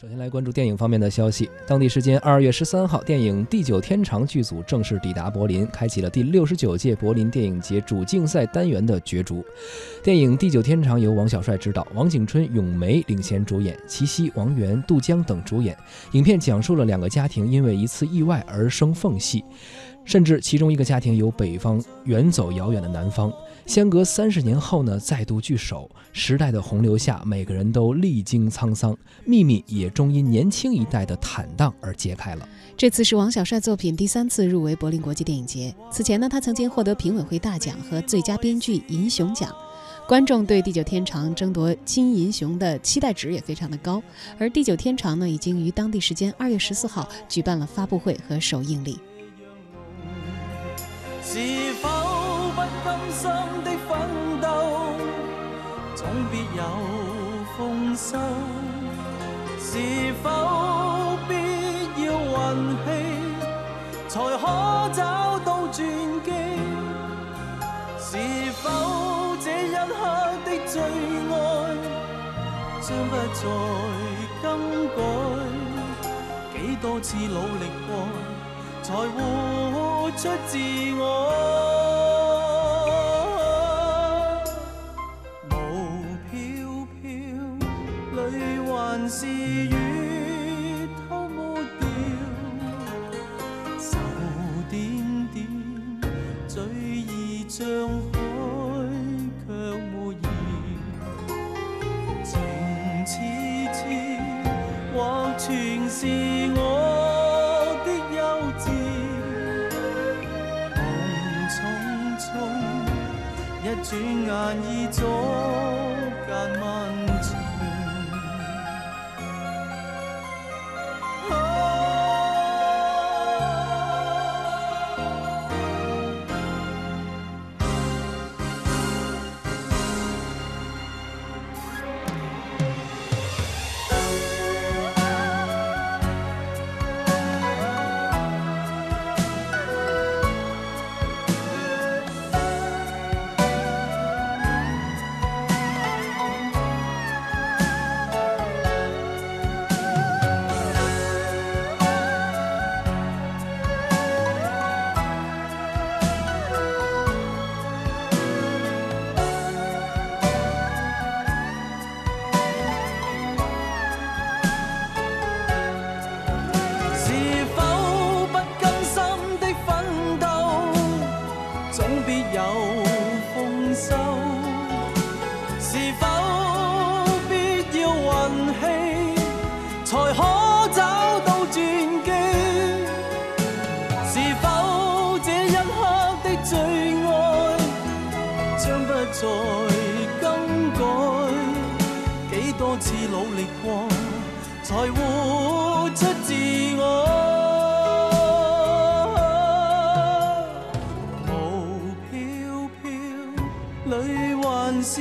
首先来关注电影方面的消息。当地时间二月十三号，电影《地久天长》剧组正式抵达柏林，开启了第六十九届柏林电影节主竞赛单元的角逐。电影《地久天长》由王小帅执导，王景春、咏梅领衔主演，齐溪、王源、杜江等主演。影片讲述了两个家庭因为一次意外而生缝隙，甚至其中一个家庭由北方远走遥远的南方。相隔三十年后呢，再度聚首。时代的洪流下，每个人都历经沧桑，秘密也终因年轻一代的坦荡而揭开了。这次是王小帅作品第三次入围柏林国际电影节。此前呢，他曾经获得评委会大奖和最佳编剧银熊奖。观众对《地久天长》争夺金银熊的期待值也非常的高。而《地久天长》呢，已经于当地时间二月十四号举办了发布会和首映礼。是否不甘心的奋斗，总必有丰收？是否必要运气才可找到转机？是否这一刻的最爱将不再更改？几多次努力过，才活出自我？雾飘飘，泪还是雨偷抹掉，愁点点，醉意像海，却没言。情痴痴，或全是一转眼已早，隔万年。是否必要运气才可找到转机？是否这一刻的最爱将不再更改？几多次努力过，才活出自我？雾飘飘里还是